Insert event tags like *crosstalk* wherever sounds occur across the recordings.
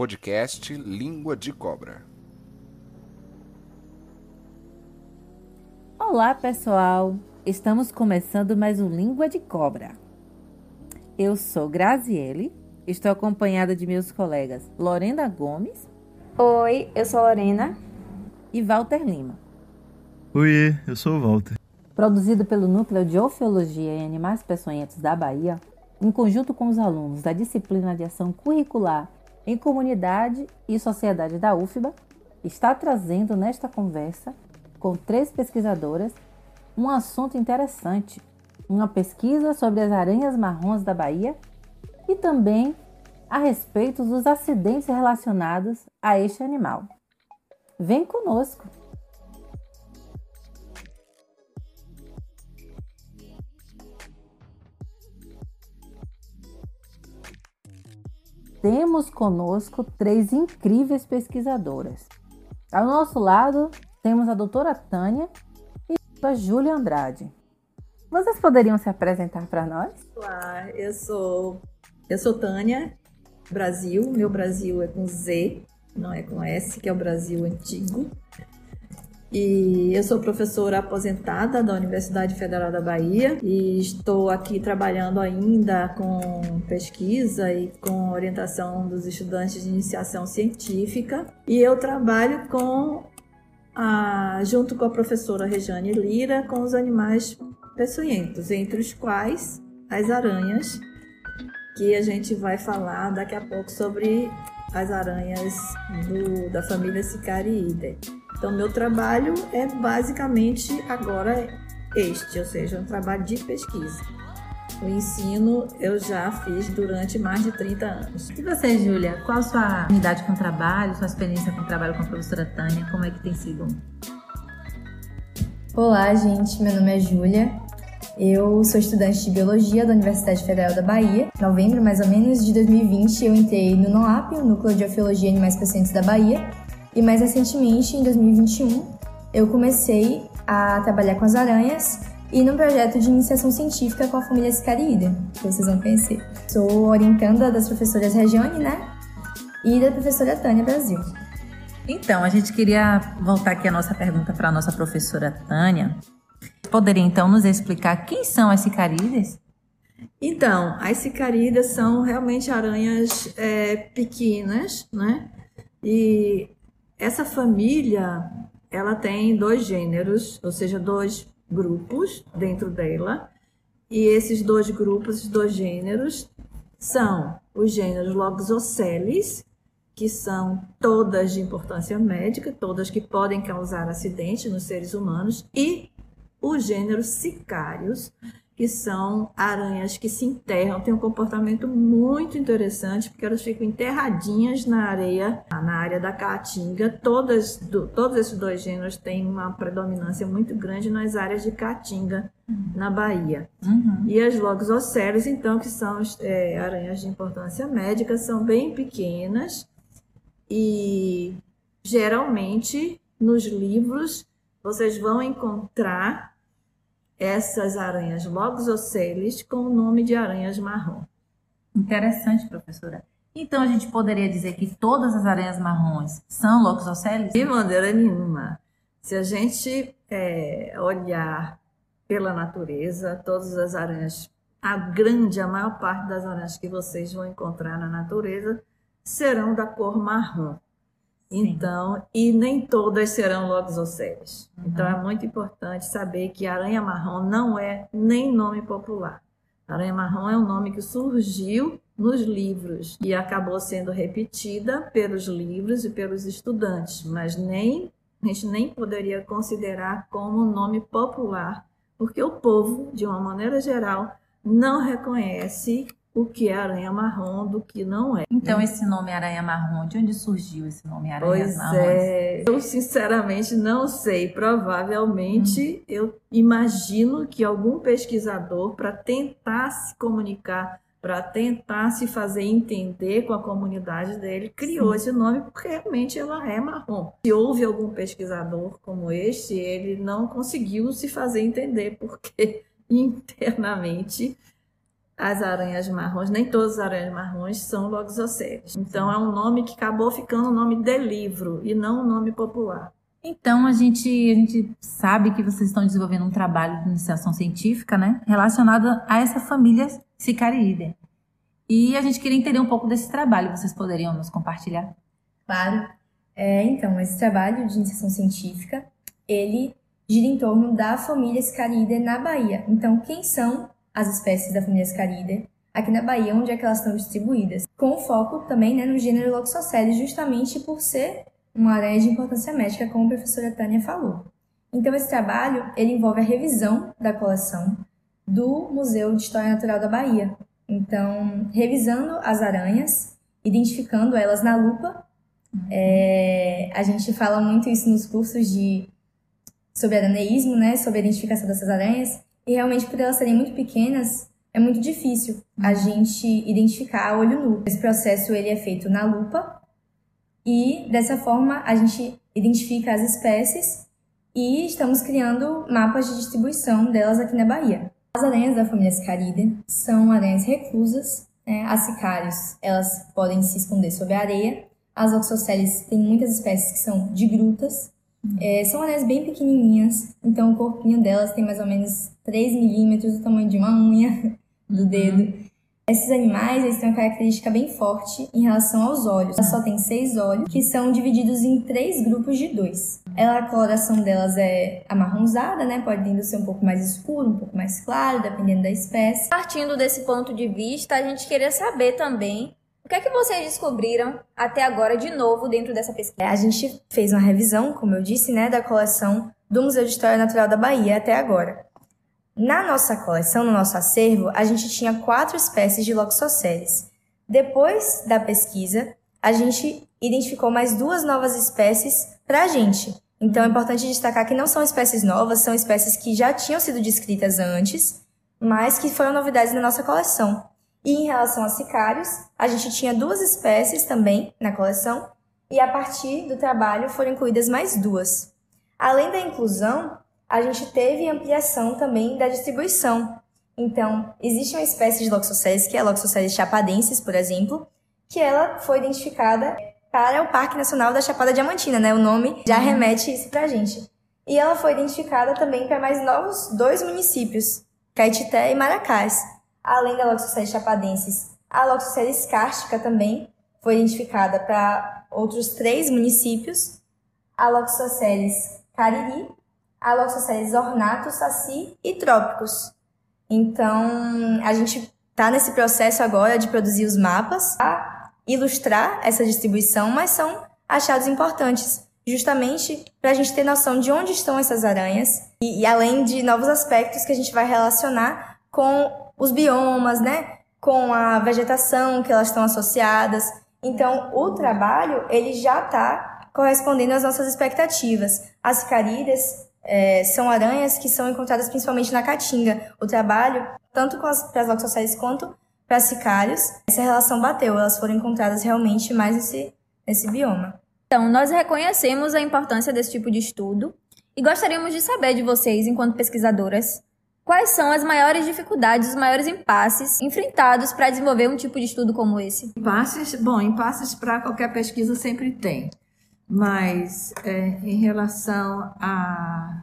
podcast Língua de Cobra. Olá, pessoal! Estamos começando mais um Língua de Cobra. Eu sou Graziele, estou acompanhada de meus colegas Lorena Gomes. Oi, eu sou Lorena. E Walter Lima. Oi, eu sou o Walter. Produzido pelo Núcleo de Ofiologia em Animais Peçonhentos da Bahia, em conjunto com os alunos da disciplina de ação curricular em comunidade e sociedade da UFBA, está trazendo nesta conversa com três pesquisadoras um assunto interessante, uma pesquisa sobre as aranhas marrons da Bahia e também a respeito dos acidentes relacionados a este animal. Vem conosco! Temos conosco três incríveis pesquisadoras. Ao nosso lado, temos a doutora Tânia e a Júlia Andrade. Vocês poderiam se apresentar para nós? Olá, eu sou, eu sou Tânia, Brasil. Meu Brasil é com Z, não é com S, que é o Brasil antigo. E eu sou professora aposentada da Universidade Federal da Bahia e estou aqui trabalhando ainda com pesquisa e com orientação dos estudantes de iniciação científica. E eu trabalho com a, junto com a professora Rejane Lira com os animais peçonhentos, entre os quais as aranhas, que a gente vai falar daqui a pouco sobre as aranhas do, da família Sicariidae. Então, meu trabalho é basicamente agora este, ou seja, um trabalho de pesquisa. O ensino eu já fiz durante mais de 30 anos. E você, Júlia, qual a sua unidade com o trabalho, sua experiência com o trabalho com a professora Tânia? Como é que tem sido? Olá, gente. Meu nome é Júlia. Eu sou estudante de Biologia da Universidade Federal da Bahia. Em novembro, mais ou menos, de 2020, eu entrei no NOAP, o Núcleo de Ofiologia e Animais Pacientes da Bahia, e mais recentemente, em 2021, eu comecei a trabalhar com as aranhas e num projeto de iniciação científica com a família Sicariida, que vocês vão conhecer. Sou orientanda das professoras Regiane, né? E da professora Tânia Brasil. Então, a gente queria voltar aqui a nossa pergunta para a nossa professora Tânia. Poderia então nos explicar quem são as cicarídeas? Então, as cicarídeas são realmente aranhas é, pequenas, né? E essa família, ela tem dois gêneros, ou seja, dois grupos dentro dela. E esses dois grupos, esses dois gêneros, são os gêneros Loxoceles, que são todas de importância médica, todas que podem causar acidente nos seres humanos, e o gênero Sicários, que são aranhas que se enterram, tem um comportamento muito interessante, porque elas ficam enterradinhas na areia, na área da caatinga. Todas, do, todos esses dois gêneros têm uma predominância muito grande nas áreas de caatinga uhum. na Bahia. Uhum. E as Loxoceres, então, que são é, aranhas de importância médica, são bem pequenas e geralmente nos livros vocês vão encontrar essas aranhas Loxoceles com o nome de aranhas marrom. Interessante, professora. Então a gente poderia dizer que todas as aranhas marrons são Loxoceles? De maneira nenhuma. Se a gente é, olhar pela natureza, todas as aranhas, a grande, a maior parte das aranhas que vocês vão encontrar na natureza serão da cor marrom. Então, e nem todas serão loxoceles. Uhum. Então, é muito importante saber que aranha marrom não é nem nome popular. Aranha marrom é um nome que surgiu nos livros e acabou sendo repetida pelos livros e pelos estudantes, mas nem a gente nem poderia considerar como nome popular, porque o povo, de uma maneira geral, não reconhece o que é aranha marrom do que não é. Então, esse nome aranha marrom, de onde surgiu esse nome aranha pois marrom? É, eu sinceramente não sei. Provavelmente hum. eu imagino que algum pesquisador, para tentar se comunicar, para tentar se fazer entender com a comunidade dele, criou Sim. esse nome porque realmente ela é marrom. Se houve algum pesquisador como este, ele não conseguiu se fazer entender porque *laughs* internamente as aranhas marrons, nem todas as aranhas marrons são Loxosceles. Então é um nome que acabou ficando o nome de livro e não o nome popular. Então a gente, a gente sabe que vocês estão desenvolvendo um trabalho de iniciação científica, né, relacionado a essa família Sicariidae. E a gente queria entender um pouco desse trabalho. Vocês poderiam nos compartilhar? Claro. É, então, esse trabalho de iniciação científica, ele gira em torno da família Sicariidae na Bahia. Então, quem são as espécies da família Sicariidae aqui na Bahia, onde é que elas estão distribuídas? Com foco também né, no gênero Loxosceles, justamente por ser uma aranha de importância médica, como a professora Tânia falou. Então, esse trabalho ele envolve a revisão da coleção do Museu de História Natural da Bahia. Então, revisando as aranhas, identificando elas na lupa. É, a gente fala muito isso nos cursos de sobre araneísmo, né, sobre a identificação dessas aranhas, e realmente por elas serem muito pequenas, é muito difícil a gente identificar a olho nu. Esse processo ele é feito na lupa e dessa forma a gente identifica as espécies e estamos criando mapas de distribuição delas aqui na Bahia. As aranhas da família Sicaridae são aranhas reclusas. Né? As sicários, elas podem se esconder sob a areia. As oxoceles têm muitas espécies que são de grutas. É, são aranhas bem pequenininhas, então o corpinho delas tem mais ou menos 3 milímetros do tamanho de uma unha *laughs* do dedo. Esses animais eles têm uma característica bem forte em relação aos olhos. Ela só tem seis olhos, que são divididos em três grupos de dois. Ela, a coloração delas é amarronzada, né? Pode ser um pouco mais escuro, um pouco mais claro, dependendo da espécie. Partindo desse ponto de vista, a gente queria saber também o que é que vocês descobriram até agora de novo dentro dessa pesquisa. A gente fez uma revisão, como eu disse, né, da coleção do Museu de História Natural da Bahia até agora. Na nossa coleção, no nosso acervo, a gente tinha quatro espécies de Loxoceles. Depois da pesquisa, a gente identificou mais duas novas espécies para a gente. Então é importante destacar que não são espécies novas, são espécies que já tinham sido descritas antes, mas que foram novidades na nossa coleção. E em relação a sicários, a gente tinha duas espécies também na coleção, e a partir do trabalho foram incluídas mais duas. Além da inclusão, a gente teve ampliação também da distribuição. Então, existe uma espécie de Loxoceles, que é a Loxoceles chapadensis, por exemplo, que ela foi identificada para o Parque Nacional da Chapada Diamantina, né? O nome já remete isso pra gente. E ela foi identificada também para mais novos dois municípios, Caetité e Maracás. Além da Loxoceles chapadensis, a Loxoceles cárstica também foi identificada para outros três municípios, a Loxoceles cariri Aloxoceles ornatus, saci e trópicos. Então, a gente está nesse processo agora de produzir os mapas para ilustrar essa distribuição, mas são achados importantes, justamente para a gente ter noção de onde estão essas aranhas e, e, além de novos aspectos que a gente vai relacionar com os biomas, né? Com a vegetação que elas estão associadas. Então, o trabalho ele já está correspondendo às nossas expectativas. As caridas é, são aranhas que são encontradas principalmente na caatinga. O trabalho, tanto com as, para as loxosceles quanto para sicários, essa relação bateu. Elas foram encontradas realmente mais nesse, nesse bioma. Então, nós reconhecemos a importância desse tipo de estudo e gostaríamos de saber de vocês, enquanto pesquisadoras, quais são as maiores dificuldades, os maiores impasses enfrentados para desenvolver um tipo de estudo como esse? Impasses, bom, impasses para qualquer pesquisa sempre tem. Mas é, em relação a,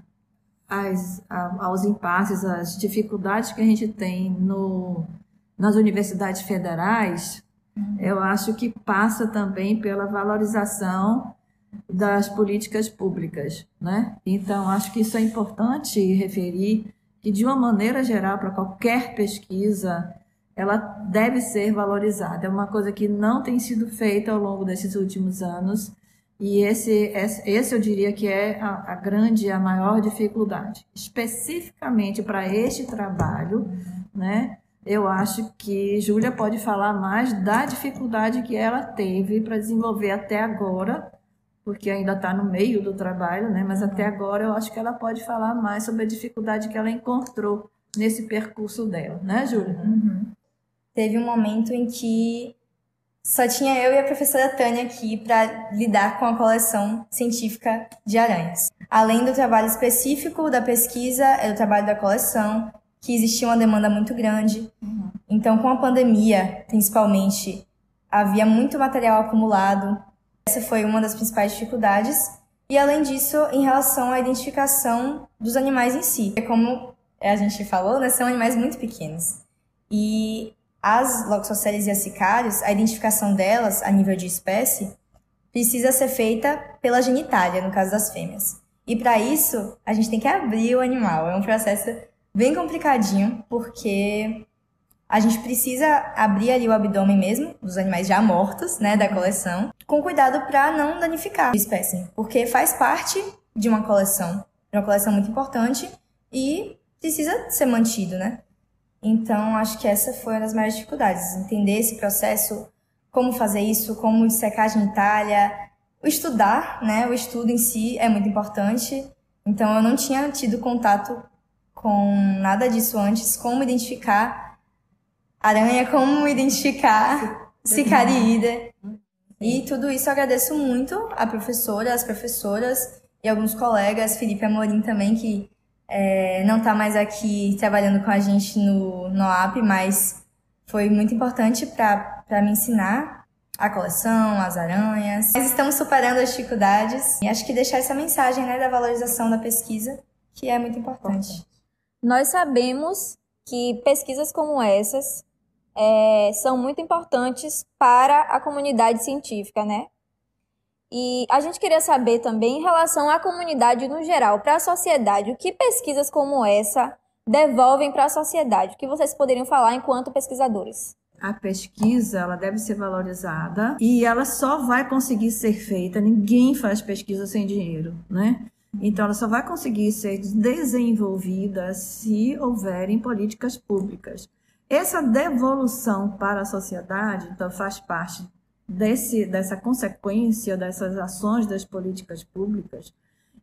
as, a, aos impasses, às dificuldades que a gente tem no, nas universidades federais, eu acho que passa também pela valorização das políticas públicas, né? Então acho que isso é importante referir de uma maneira geral para qualquer pesquisa ela deve ser valorizada. É uma coisa que não tem sido feita ao longo desses últimos anos e esse, esse eu diria que é a, a grande, a maior dificuldade. Especificamente para este trabalho, né? Eu acho que Júlia pode falar mais da dificuldade que ela teve para desenvolver até agora, porque ainda está no meio do trabalho, né? Mas até agora eu acho que ela pode falar mais sobre a dificuldade que ela encontrou nesse percurso dela, né, Júlia? Uhum. Teve um momento em que só tinha eu e a professora Tânia aqui para lidar com a coleção científica de aranhas. Além do trabalho específico da pesquisa, é o trabalho da coleção, que existia uma demanda muito grande. Uhum. Então, com a pandemia, principalmente, havia muito material acumulado. Essa foi uma das principais dificuldades. E além disso, em relação à identificação dos animais em si. Como a gente falou, né, são animais muito pequenos. E as loxoceles e as sicários, a identificação delas a nível de espécie precisa ser feita pela genitália, no caso das fêmeas. E para isso, a gente tem que abrir o animal. É um processo bem complicadinho, porque a gente precisa abrir ali o abdômen mesmo, dos animais já mortos, né, da coleção, com cuidado para não danificar a espécie, porque faz parte de uma coleção, de uma coleção muito importante e precisa ser mantido, né? Então, acho que essa foi uma das maiores dificuldades, entender esse processo, como fazer isso, como secar genitália, o estudar, né? O estudo em si é muito importante. Então, eu não tinha tido contato com nada disso antes, como identificar aranha, como identificar cicaríide. E tudo isso eu agradeço muito à professora, às professoras e alguns colegas, Felipe Amorim também, que é, não está mais aqui trabalhando com a gente no, no AP, mas foi muito importante para me ensinar a coleção, as aranhas. Mas estamos superando as dificuldades e acho que deixar essa mensagem né, da valorização da pesquisa, que é muito importante. Nós sabemos que pesquisas como essas é, são muito importantes para a comunidade científica, né? E a gente queria saber também em relação à comunidade no geral, para a sociedade, o que pesquisas como essa devolvem para a sociedade? O que vocês poderiam falar enquanto pesquisadores? A pesquisa ela deve ser valorizada e ela só vai conseguir ser feita. Ninguém faz pesquisa sem dinheiro, né? Então, ela só vai conseguir ser desenvolvida se houverem políticas públicas. Essa devolução para a sociedade então, faz parte desse, dessa consequência dessas ações das políticas públicas.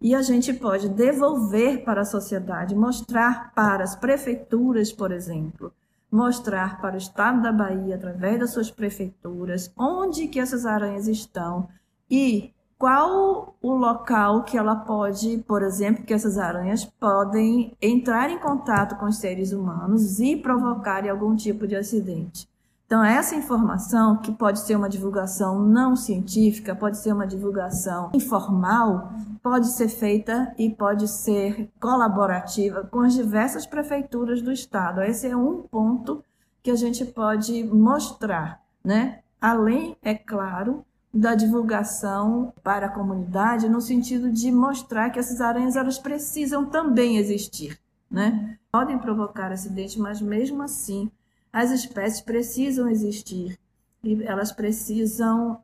E a gente pode devolver para a sociedade, mostrar para as prefeituras, por exemplo, mostrar para o estado da Bahia, através das suas prefeituras, onde que essas aranhas estão e qual o local que ela pode, por exemplo, que essas aranhas podem entrar em contato com os seres humanos e provocarem algum tipo de acidente. Então, essa informação, que pode ser uma divulgação não científica, pode ser uma divulgação informal, pode ser feita e pode ser colaborativa com as diversas prefeituras do estado. Esse é um ponto que a gente pode mostrar, né? Além, é claro, da divulgação para a comunidade no sentido de mostrar que essas aranhas elas precisam também existir, né? Podem provocar acidentes, mas mesmo assim as espécies precisam existir e elas precisam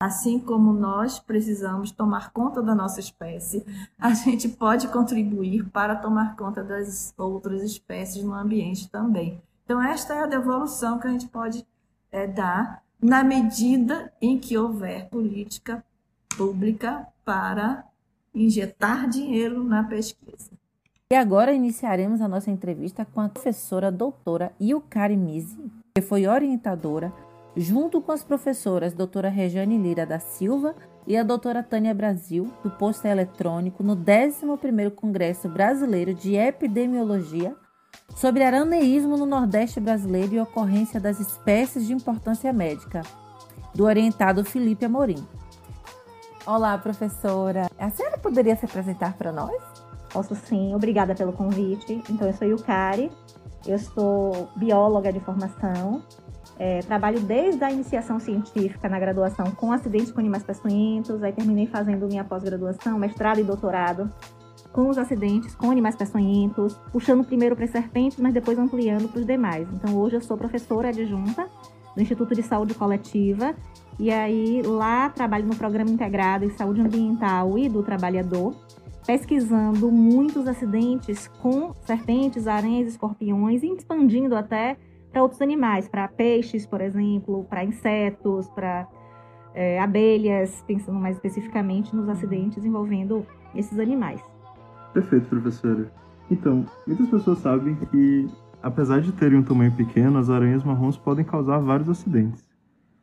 assim como nós precisamos tomar conta da nossa espécie, a gente pode contribuir para tomar conta das outras espécies no ambiente também. Então esta é a devolução que a gente pode é, dar na medida em que houver política pública para injetar dinheiro na pesquisa. E agora iniciaremos a nossa entrevista com a professora doutora Yukari Misi, que foi orientadora, junto com as professoras doutora Regiane Lira da Silva e a doutora Tânia Brasil, do posto eletrônico, no 11º Congresso Brasileiro de Epidemiologia sobre araneísmo no Nordeste brasileiro e ocorrência das espécies de importância médica, do orientado Felipe Amorim. Olá, professora. A senhora poderia se apresentar para nós? Posso sim, obrigada pelo convite. Então, eu sou Yukari, eu sou bióloga de formação, é, trabalho desde a iniciação científica na graduação com acidentes com animais peçonhentos, aí terminei fazendo minha pós-graduação, mestrado e doutorado com os acidentes com animais peçonhentos, puxando primeiro para serpentes, mas depois ampliando para os demais. Então hoje eu sou professora adjunta do Instituto de Saúde Coletiva e aí lá trabalho no programa integrado em saúde ambiental e do trabalhador, pesquisando muitos acidentes com serpentes, aranhas, escorpiões e expandindo até para outros animais, para peixes, por exemplo, para insetos, para é, abelhas, pensando mais especificamente nos acidentes envolvendo esses animais. Perfeito, professora. Então, muitas pessoas sabem que, apesar de terem um tamanho pequeno, as aranhas marrons podem causar vários acidentes.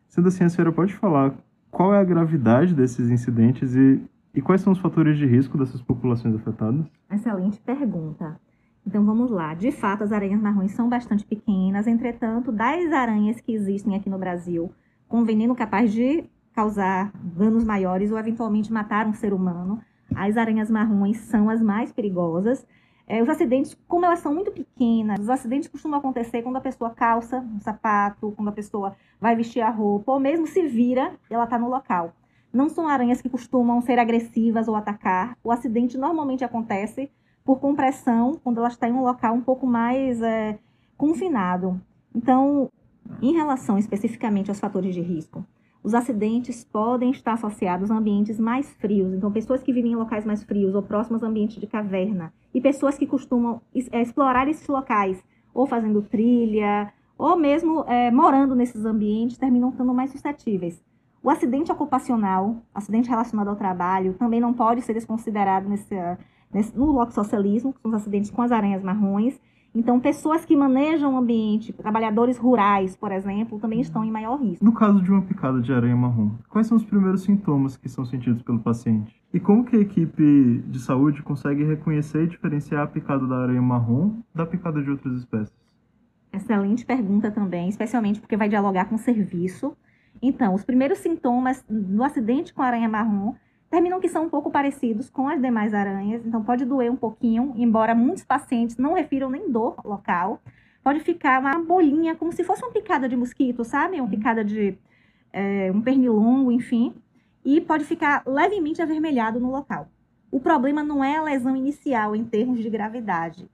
Sendo assim, a senhora pode falar qual é a gravidade desses incidentes e, e quais são os fatores de risco dessas populações afetadas? Excelente pergunta. Então vamos lá. De fato, as aranhas marrons são bastante pequenas, entretanto, das aranhas que existem aqui no Brasil, com veneno capaz de causar danos maiores ou eventualmente matar um ser humano, as aranhas marrons são as mais perigosas. É, os acidentes, como elas são muito pequenas, os acidentes costumam acontecer quando a pessoa calça um sapato, quando a pessoa vai vestir a roupa, ou mesmo se vira e ela está no local. Não são aranhas que costumam ser agressivas ou atacar. O acidente normalmente acontece por compressão, quando ela está em um local um pouco mais é, confinado. Então, em relação especificamente aos fatores de risco, os acidentes podem estar associados a ambientes mais frios. Então, pessoas que vivem em locais mais frios ou próximos a ambientes de caverna. E pessoas que costumam é, explorar esses locais, ou fazendo trilha, ou mesmo é, morando nesses ambientes, terminam estando mais suscetíveis. O acidente ocupacional, acidente relacionado ao trabalho, também não pode ser desconsiderado nesse, nesse, no loxocialismo, que são os acidentes com as aranhas marrons. Então, pessoas que manejam o ambiente, trabalhadores rurais, por exemplo, também estão em maior risco. No caso de uma picada de aranha marrom, quais são os primeiros sintomas que são sentidos pelo paciente? E como que a equipe de saúde consegue reconhecer e diferenciar a picada da aranha marrom da picada de outras espécies? Excelente pergunta também, especialmente porque vai dialogar com o serviço. Então, os primeiros sintomas do acidente com aranha marrom terminam que são um pouco parecidos com as demais aranhas, então pode doer um pouquinho, embora muitos pacientes não refiram nem dor local. Pode ficar uma bolinha, como se fosse uma picada de mosquito, sabe? Uma picada de é, um pernilongo, enfim. E pode ficar levemente avermelhado no local. O problema não é a lesão inicial em termos de gravidade.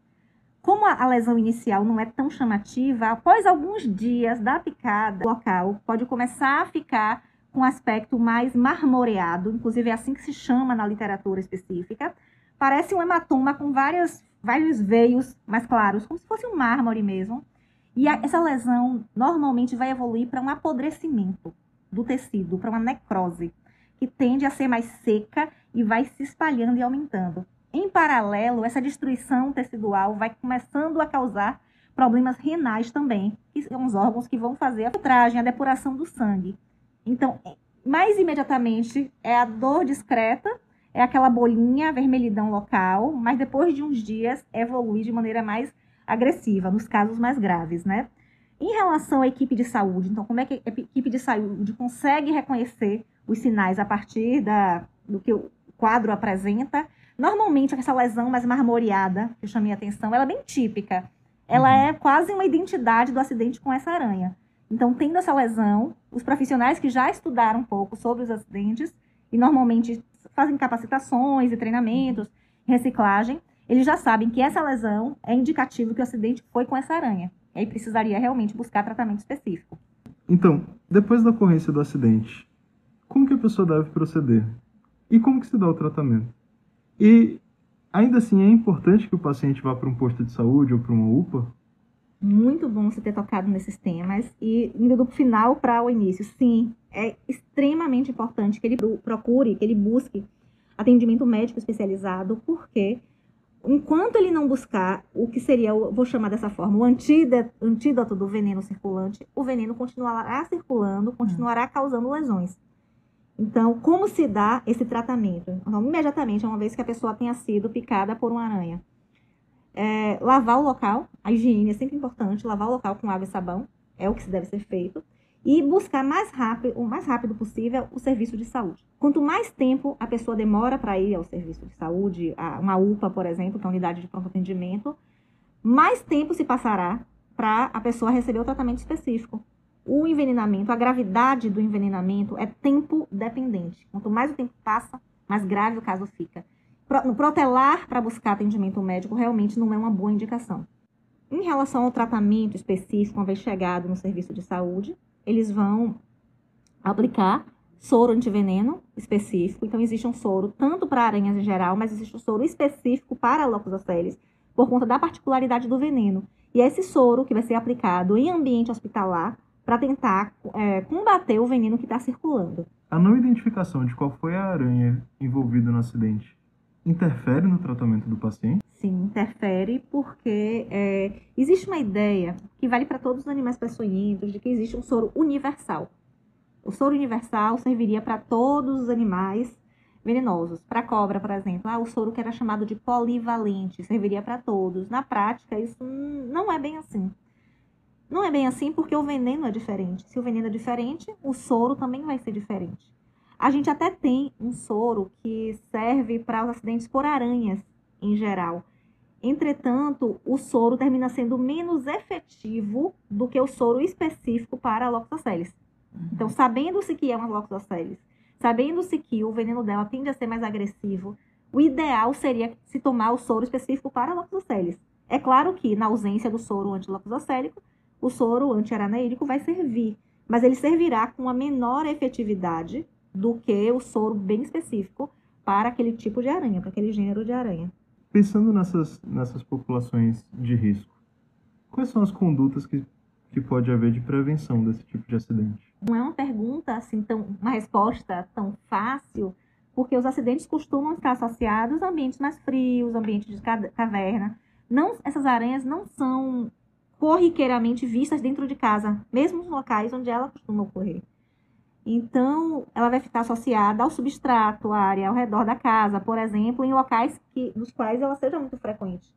Como a, lesão inicial não é tão chamativa, após alguns dias da picada local, pode começar a ficar com aspecto mais marmoreado, inclusive é assim que se chama na literatura específica. Parece um hematoma com várias, vários veios mais claros, como se fosse um mármore mesmo. E a, essa lesão normalmente vai evoluir para um apodrecimento do tecido, para uma necrose, que tende a ser mais seca e vai se espalhando e aumentando. Em paralelo, essa destruição tecidual vai começando a causar problemas renais também, que são os órgãos que vão fazer a filtragem, a depuração do sangue. Então, mais imediatamente é a dor discreta, é aquela bolinha, vermelhidão local, mas depois de uns dias evolui de maneira mais agressiva, nos casos mais graves, né? Em relação à equipe de saúde, então, como é que a equipe de saúde consegue reconhecer os sinais a partir da, do que o quadro apresenta? Normalmente, essa lesão mais marmoreada, que eu chamei a atenção, ela é bem típica. Ela uhum. é quase uma identidade do acidente com essa aranha. Então, tendo essa lesão, os profissionais que já estudaram um pouco sobre os acidentes e normalmente fazem capacitações e treinamentos, reciclagem, eles já sabem que essa lesão é indicativo que o acidente foi com essa aranha. E aí precisaria realmente buscar tratamento específico. Então, depois da ocorrência do acidente, como que a pessoa deve proceder? E como que se dá o tratamento? E ainda assim é importante que o paciente vá para um posto de saúde ou para uma UPA? Muito bom você ter tocado nesses temas. E indo do final para o início, sim, é extremamente importante que ele procure, que ele busque atendimento médico especializado, porque enquanto ele não buscar o que seria, vou chamar dessa forma, o antídoto, antídoto do veneno circulante, o veneno continuará circulando, continuará causando lesões. Então, como se dá esse tratamento? Então, imediatamente, uma vez que a pessoa tenha sido picada por uma aranha é, lavar o local, a higiene é sempre importante, lavar o local com água e sabão, é o que se deve ser feito, e buscar mais rápido, o mais rápido possível o serviço de saúde. Quanto mais tempo a pessoa demora para ir ao serviço de saúde, a uma UPA, por exemplo, que é a unidade de pronto atendimento, mais tempo se passará para a pessoa receber o tratamento específico. O envenenamento, a gravidade do envenenamento é tempo dependente. Quanto mais o tempo passa, mais grave o caso fica no protelar para buscar atendimento médico realmente não é uma boa indicação. Em relação ao tratamento específico, uma vez chegado no serviço de saúde, eles vão aplicar soro antiveneno específico. Então, existe um soro tanto para aranhas em geral, mas existe um soro específico para Lopus por conta da particularidade do veneno. E é esse soro que vai ser aplicado em ambiente hospitalar para tentar é, combater o veneno que está circulando. A não identificação de qual foi a aranha envolvida no acidente interfere no tratamento do paciente? Sim, interfere porque é, existe uma ideia que vale para todos os animais peçonhentos de que existe um soro universal. O soro universal serviria para todos os animais venenosos. Para cobra, por exemplo, ah, o soro que era chamado de polivalente, serviria para todos. Na prática, isso não é bem assim. Não é bem assim porque o veneno é diferente. Se o veneno é diferente, o soro também vai ser diferente. A gente até tem um soro que serve para os acidentes por aranhas em geral. Entretanto, o soro termina sendo menos efetivo do que o soro específico para a Loxoceles. Uhum. Então, sabendo-se que é uma Loxoceles, sabendo-se que o veneno dela tende a ser mais agressivo, o ideal seria se tomar o soro específico para a Loxoceles. É claro que, na ausência do soro antiloxocélico, o soro antiaranaídico vai servir, mas ele servirá com uma menor efetividade do que o soro bem específico para aquele tipo de aranha, para aquele gênero de aranha. Pensando nessas, nessas populações de risco, quais são as condutas que, que pode haver de prevenção desse tipo de acidente? Não é uma pergunta assim tão, uma resposta tão fácil, porque os acidentes costumam estar associados a ambientes mais frios, ambientes de caverna. Não, essas aranhas não são corriqueiramente vistas dentro de casa, mesmo nos locais onde ela costuma ocorrer. Então, ela vai ficar associada ao substrato, à área ao redor da casa, por exemplo, em locais que, nos quais ela seja muito frequente.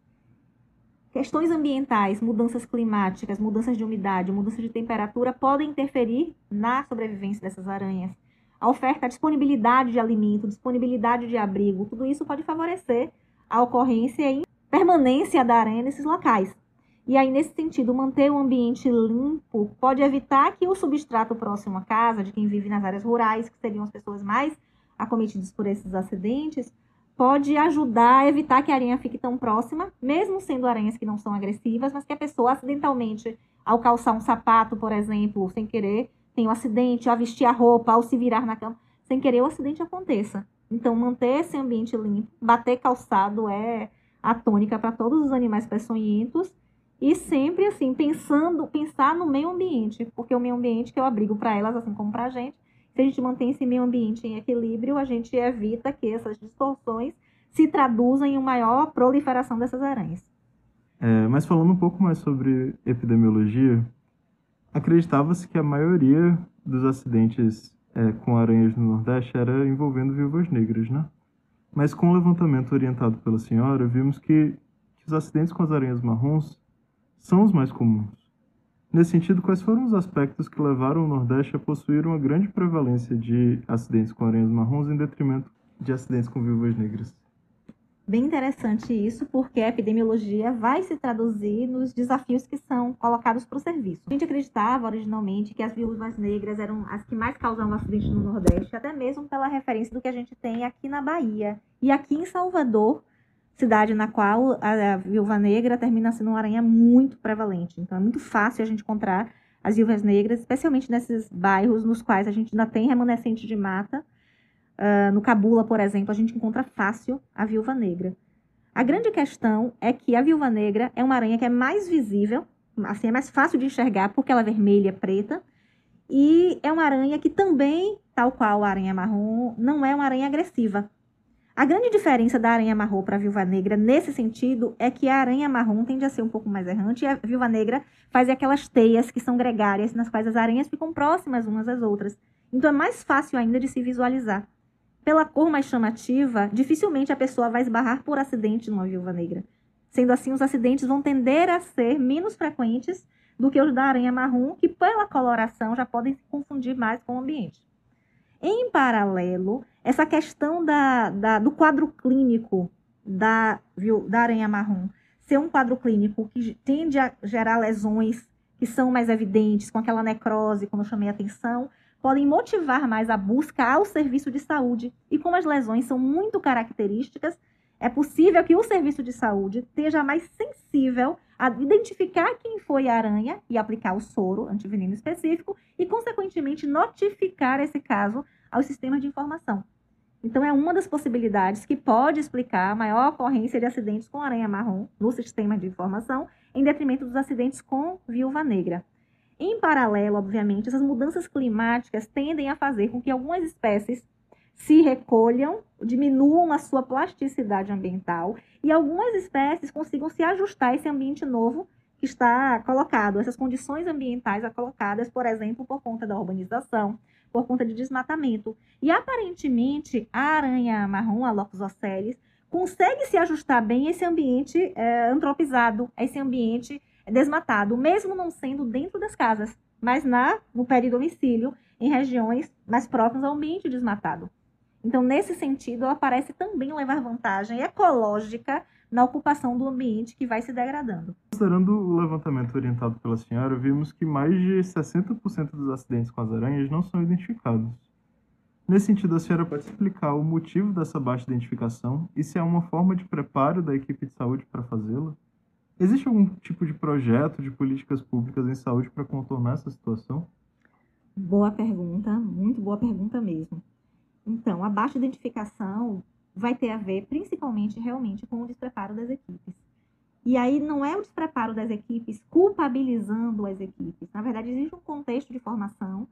Questões ambientais, mudanças climáticas, mudanças de umidade, mudanças de temperatura podem interferir na sobrevivência dessas aranhas. A oferta, a disponibilidade de alimento, disponibilidade de abrigo, tudo isso pode favorecer a ocorrência e permanência da aranha nesses locais. E aí, nesse sentido, manter o ambiente limpo pode evitar que o substrato próximo à casa, de quem vive nas áreas rurais, que seriam as pessoas mais acometidas por esses acidentes, pode ajudar a evitar que a aranha fique tão próxima, mesmo sendo aranhas que não são agressivas, mas que a pessoa acidentalmente, ao calçar um sapato, por exemplo, sem querer, tem um acidente, ao vestir a roupa, ao se virar na cama, sem querer o acidente aconteça. Então, manter esse ambiente limpo, bater calçado é a tônica para todos os animais peçonhentos e sempre assim, pensando, pensar no meio ambiente, porque o meio ambiente que eu abrigo para elas, assim como para a gente, se a gente mantém esse meio ambiente em equilíbrio, a gente evita que essas distorções se traduzam em uma maior proliferação dessas aranhas. É, mas falando um pouco mais sobre epidemiologia, acreditava-se que a maioria dos acidentes é, com aranhas no Nordeste era envolvendo viúvas negras, né? Mas com o levantamento orientado pela senhora, vimos que, que os acidentes com as aranhas marrons são os mais comuns. Nesse sentido, quais foram os aspectos que levaram o Nordeste a possuir uma grande prevalência de acidentes com aranhas marrons em detrimento de acidentes com viúvas negras? Bem interessante isso, porque a epidemiologia vai se traduzir nos desafios que são colocados para o serviço. A gente acreditava originalmente que as viúvas negras eram as que mais causavam acidentes no Nordeste, até mesmo pela referência do que a gente tem aqui na Bahia. E aqui em Salvador, cidade na qual a, a viúva negra termina sendo uma aranha muito prevalente. Então é muito fácil a gente encontrar as viúvas negras, especialmente nesses bairros nos quais a gente ainda tem remanescente de mata. Uh, no Cabula, por exemplo, a gente encontra fácil a viúva negra. A grande questão é que a viúva negra é uma aranha que é mais visível, assim, é mais fácil de enxergar porque ela é vermelha, preta, e é uma aranha que também, tal qual a aranha marrom, não é uma aranha agressiva. A grande diferença da aranha marrom para a viúva negra nesse sentido é que a aranha marrom tende a ser um pouco mais errante e a viúva negra faz aquelas teias que são gregárias, nas quais as aranhas ficam próximas umas às outras. Então é mais fácil ainda de se visualizar. Pela cor mais chamativa, dificilmente a pessoa vai esbarrar por acidente numa viúva negra. Sendo assim, os acidentes vão tender a ser menos frequentes do que os da aranha marrom, que pela coloração já podem se confundir mais com o ambiente. Em paralelo, essa questão da, da, do quadro clínico da, viu, da aranha marrom ser um quadro clínico que tende a gerar lesões que são mais evidentes, com aquela necrose, como eu chamei a atenção, podem motivar mais a busca ao serviço de saúde. E como as lesões são muito características, é possível que o serviço de saúde esteja mais sensível identificar quem foi a aranha e aplicar o soro antiveneno específico e, consequentemente, notificar esse caso aos sistemas de informação. Então, é uma das possibilidades que pode explicar a maior ocorrência de acidentes com aranha marrom no sistema de informação, em detrimento dos acidentes com viúva negra. Em paralelo, obviamente, essas mudanças climáticas tendem a fazer com que algumas espécies se recolham, diminuam a sua plasticidade ambiental e algumas espécies consigam se ajustar a esse ambiente novo que está colocado, essas condições ambientais colocadas, por exemplo, por conta da urbanização, por conta de desmatamento. E aparentemente a aranha marrom, a Locus ocelis, consegue se ajustar bem a esse ambiente é, antropizado, a esse ambiente desmatado, mesmo não sendo dentro das casas, mas na no peridomicílio, em regiões mais próximas ao ambiente desmatado. Então, nesse sentido, ela parece também levar vantagem ecológica na ocupação do ambiente que vai se degradando. Considerando o levantamento orientado pela senhora, vimos que mais de 60% dos acidentes com as aranhas não são identificados. Nesse sentido, a senhora pode explicar o motivo dessa baixa identificação e se há uma forma de preparo da equipe de saúde para fazê-la? Existe algum tipo de projeto de políticas públicas em saúde para contornar essa situação? Boa pergunta, muito boa pergunta mesmo. Então, a baixa identificação vai ter a ver principalmente realmente com o despreparo das equipes. E aí não é o despreparo das equipes culpabilizando as equipes. Na verdade, existe um contexto de formação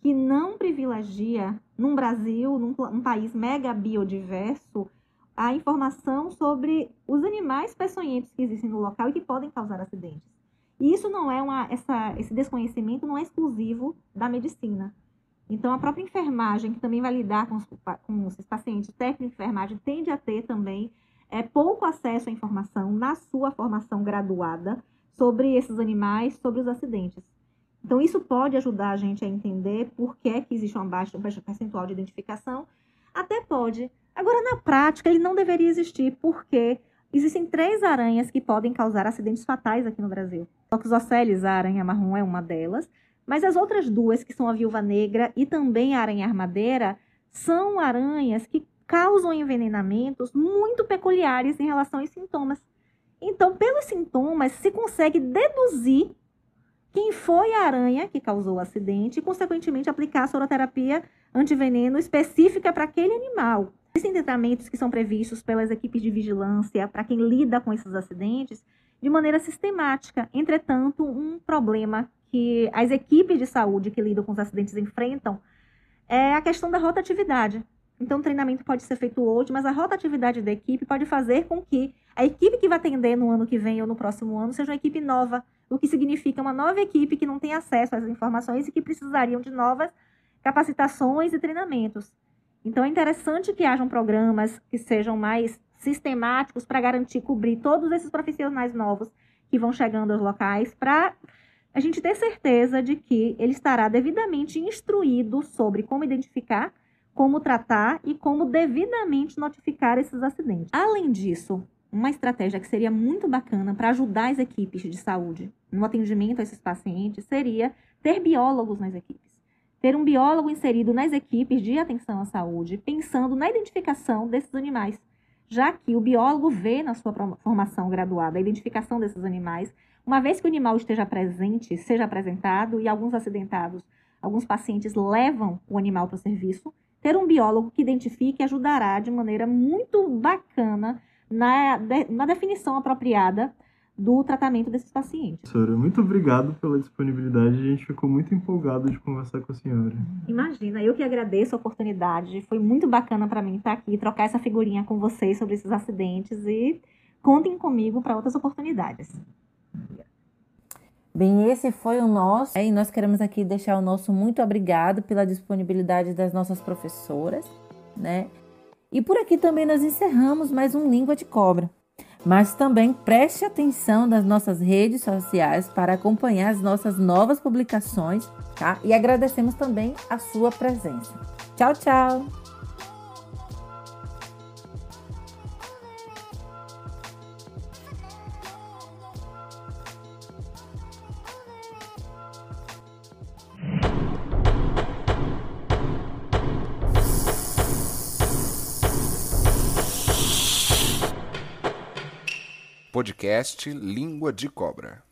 que não privilegia, num Brasil, num, um país mega biodiverso, a informação sobre os animais peçonhentos que existem no local e que podem causar acidentes. E isso não é uma, essa, esse desconhecimento não é exclusivo da medicina. Então, a própria enfermagem, que também vai lidar com os, com esses pacientes, técnico de enfermagem, tende a ter também é, pouco acesso à informação na sua formação graduada sobre esses animais, sobre os acidentes. Então, isso pode ajudar a gente a entender por que, é que existe um baixo percentual de identificação. Até pode. Agora, na prática, ele não deveria existir, porque existem três aranhas que podem causar acidentes fatais aqui no Brasil. Toxoceles, a aranha marrom, é uma delas. Mas as outras duas, que são a viúva negra e também a aranha armadeira, são aranhas que causam envenenamentos muito peculiares em relação aos sintomas. Então, pelos sintomas, se consegue deduzir quem foi a aranha que causou o acidente e, consequentemente, aplicar a soroterapia antiveneno específica para aquele animal. Existem tratamentos que são previstos pelas equipes de vigilância para quem lida com esses acidentes de maneira sistemática. Entretanto, um problema que as equipes de saúde que lidam com os acidentes enfrentam é a questão da rotatividade. Então, o treinamento pode ser feito hoje, mas a rotatividade da equipe pode fazer com que a equipe que vai atender no ano que vem ou no próximo ano seja uma equipe nova, o que significa uma nova equipe que não tem acesso às informações e que precisariam de novas capacitações e treinamentos. Então, é interessante que hajam programas que sejam mais sistemáticos para garantir cobrir todos esses profissionais novos que vão chegando aos locais para a gente ter certeza de que ele estará devidamente instruído sobre como identificar, como tratar e como devidamente notificar esses acidentes. Além disso, uma estratégia que seria muito bacana para ajudar as equipes de saúde no atendimento a esses pacientes seria ter biólogos nas equipes. Ter um biólogo inserido nas equipes de atenção à saúde, pensando na identificação desses animais, já que o biólogo vê na sua formação graduada a identificação desses animais uma vez que o animal esteja presente, seja apresentado, e alguns acidentados, alguns pacientes levam o animal para o serviço, ter um biólogo que identifique ajudará de maneira muito bacana na, na definição apropriada do tratamento desses pacientes. Senhora, muito obrigado pela disponibilidade. A gente ficou muito empolgado de conversar com a senhora. Imagina, eu que agradeço a oportunidade. Foi muito bacana para mim estar aqui, trocar essa figurinha com vocês sobre esses acidentes e contem comigo para outras oportunidades. Bem, esse foi o nosso, e nós queremos aqui deixar o nosso muito obrigado pela disponibilidade das nossas professoras, né? E por aqui também nós encerramos mais um Língua de Cobra. Mas também preste atenção nas nossas redes sociais para acompanhar as nossas novas publicações, tá? E agradecemos também a sua presença. Tchau, tchau! Podcast Língua de Cobra.